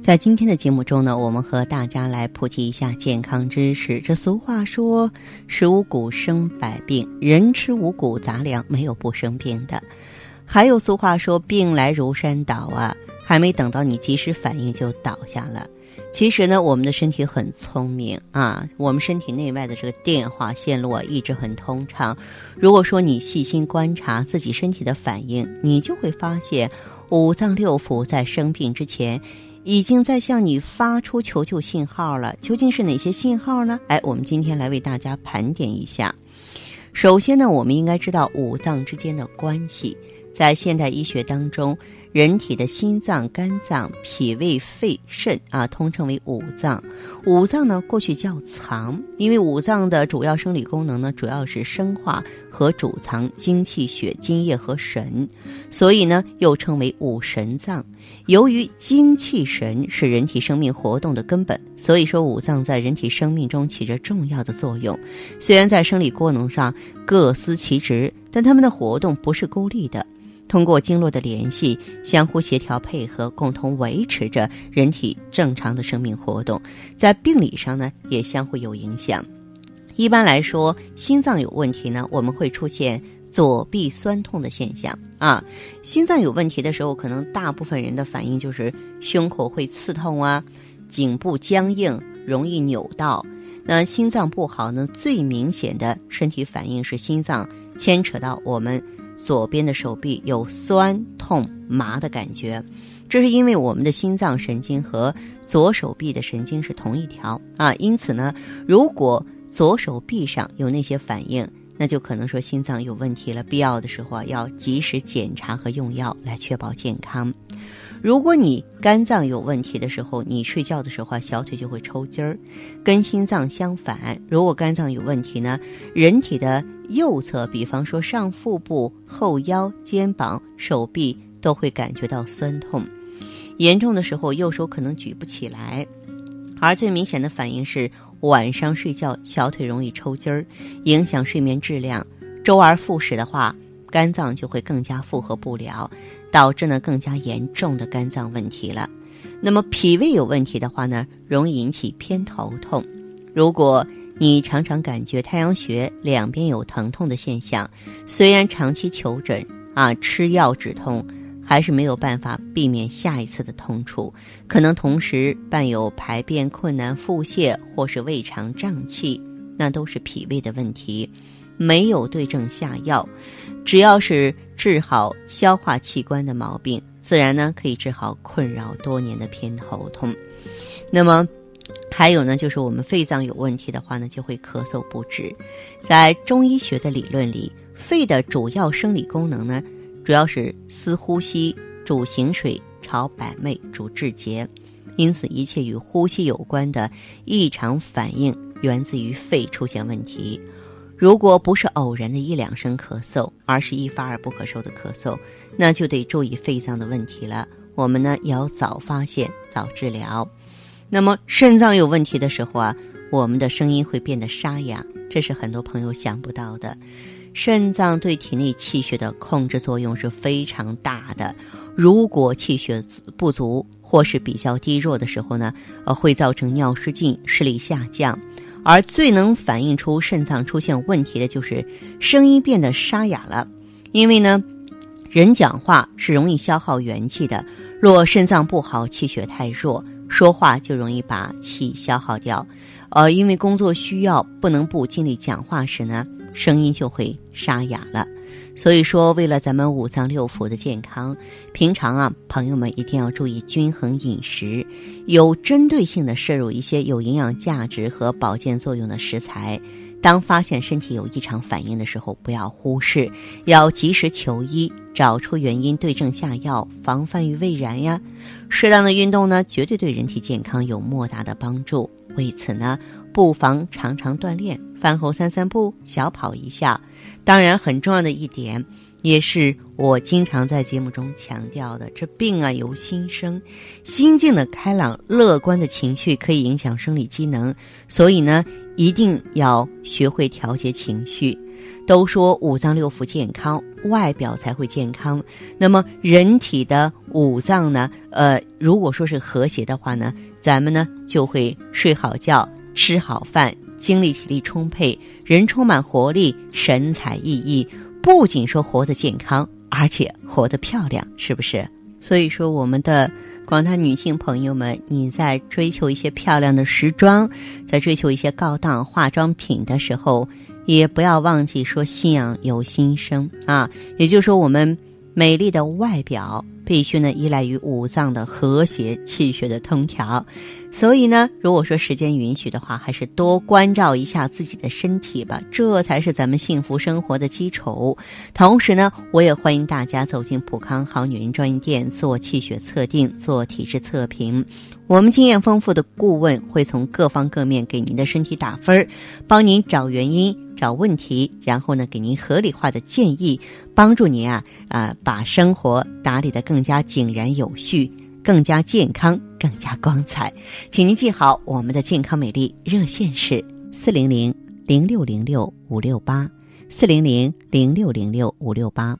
在今天的节目中呢，我们和大家来普及一下健康知识。这俗话说“食五谷生百病”，人吃五谷杂粮，没有不生病的。还有俗话说“病来如山倒”啊，还没等到你及时反应就倒下了。其实呢，我们的身体很聪明啊，我们身体内外的这个电话线路啊一直很通畅。如果说你细心观察自己身体的反应，你就会发现五脏六腑在生病之前。已经在向你发出求救信号了，究竟是哪些信号呢？哎，我们今天来为大家盘点一下。首先呢，我们应该知道五脏之间的关系，在现代医学当中。人体的心脏、肝脏、脾胃、肺、肾啊，通称为五脏。五脏呢，过去叫藏，因为五脏的主要生理功能呢，主要是生化和主藏精气血、津液和神，所以呢，又称为五神脏。由于精气神是人体生命活动的根本，所以说五脏在人体生命中起着重要的作用。虽然在生理功能上各司其职，但它们的活动不是孤立的。通过经络的联系，相互协调配合，共同维持着人体正常的生命活动。在病理上呢，也相互有影响。一般来说，心脏有问题呢，我们会出现左臂酸痛的现象啊。心脏有问题的时候，可能大部分人的反应就是胸口会刺痛啊，颈部僵硬，容易扭到。那心脏不好呢，最明显的身体反应是心脏牵扯到我们。左边的手臂有酸痛麻的感觉，这是因为我们的心脏神经和左手臂的神经是同一条啊。因此呢，如果左手臂上有那些反应，那就可能说心脏有问题了。必要的时候啊，要及时检查和用药来确保健康。如果你肝脏有问题的时候，你睡觉的时候啊，小腿就会抽筋儿，跟心脏相反。如果肝脏有问题呢，人体的右侧，比方说上腹部、后腰、肩膀、手臂都会感觉到酸痛，严重的时候右手可能举不起来。而最明显的反应是晚上睡觉小腿容易抽筋儿，影响睡眠质量。周而复始的话。肝脏就会更加负荷不了，导致呢更加严重的肝脏问题了。那么脾胃有问题的话呢，容易引起偏头痛。如果你常常感觉太阳穴两边有疼痛的现象，虽然长期求诊啊吃药止痛，还是没有办法避免下一次的痛楚，可能同时伴有排便困难、腹泻或是胃肠胀气，那都是脾胃的问题。没有对症下药，只要是治好消化器官的毛病，自然呢可以治好困扰多年的偏头痛。那么，还有呢，就是我们肺脏有问题的话呢，就会咳嗽不止。在中医学的理论里，肺的主要生理功能呢，主要是司呼吸、主行水、朝百脉、主志节。因此，一切与呼吸有关的异常反应，源自于肺出现问题。如果不是偶然的一两声咳嗽，而是一发而不可收的咳嗽，那就得注意肺脏的问题了。我们呢要早发现、早治疗。那么肾脏有问题的时候啊，我们的声音会变得沙哑，这是很多朋友想不到的。肾脏对体内气血的控制作用是非常大的。如果气血不足或是比较低弱的时候呢，呃，会造成尿失禁、视力下降。而最能反映出肾脏出现问题的就是声音变得沙哑了，因为呢，人讲话是容易消耗元气的。若肾脏不好，气血太弱，说话就容易把气消耗掉。呃，因为工作需要，不能不尽力讲话时呢，声音就会沙哑了。所以说，为了咱们五脏六腑的健康，平常啊，朋友们一定要注意均衡饮食，有针对性的摄入一些有营养价值和保健作用的食材。当发现身体有异常反应的时候，不要忽视，要及时求医，找出原因，对症下药，防范于未然呀。适当的运动呢，绝对对人体健康有莫大的帮助。为此呢，不妨常常锻炼，饭后散散步，小跑一下。当然，很重要的一点，也是我经常在节目中强调的，这病啊由心生，心境的开朗、乐观的情绪可以影响生理机能，所以呢。一定要学会调节情绪。都说五脏六腑健康，外表才会健康。那么人体的五脏呢？呃，如果说是和谐的话呢，咱们呢就会睡好觉，吃好饭，精力体力充沛，人充满活力，神采奕奕。不仅说活得健康，而且活得漂亮，是不是？所以说我们的。广大女性朋友们，你在追求一些漂亮的时装，在追求一些高档化妆品的时候，也不要忘记说信仰由心生啊。也就是说，我们美丽的外表必须呢依赖于五脏的和谐、气血的通调。所以呢，如果说时间允许的话，还是多关照一下自己的身体吧，这才是咱们幸福生活的基础。同时呢，我也欢迎大家走进普康好女人专营店做气血测定、做体质测评。我们经验丰富的顾问会从各方各面给您的身体打分儿，帮您找原因、找问题，然后呢，给您合理化的建议，帮助您啊啊把生活打理得更更加井然有序。更加健康，更加光彩，请您记好我们的健康美丽热线是四零零零六零六五六八，四零零零六零六五六八。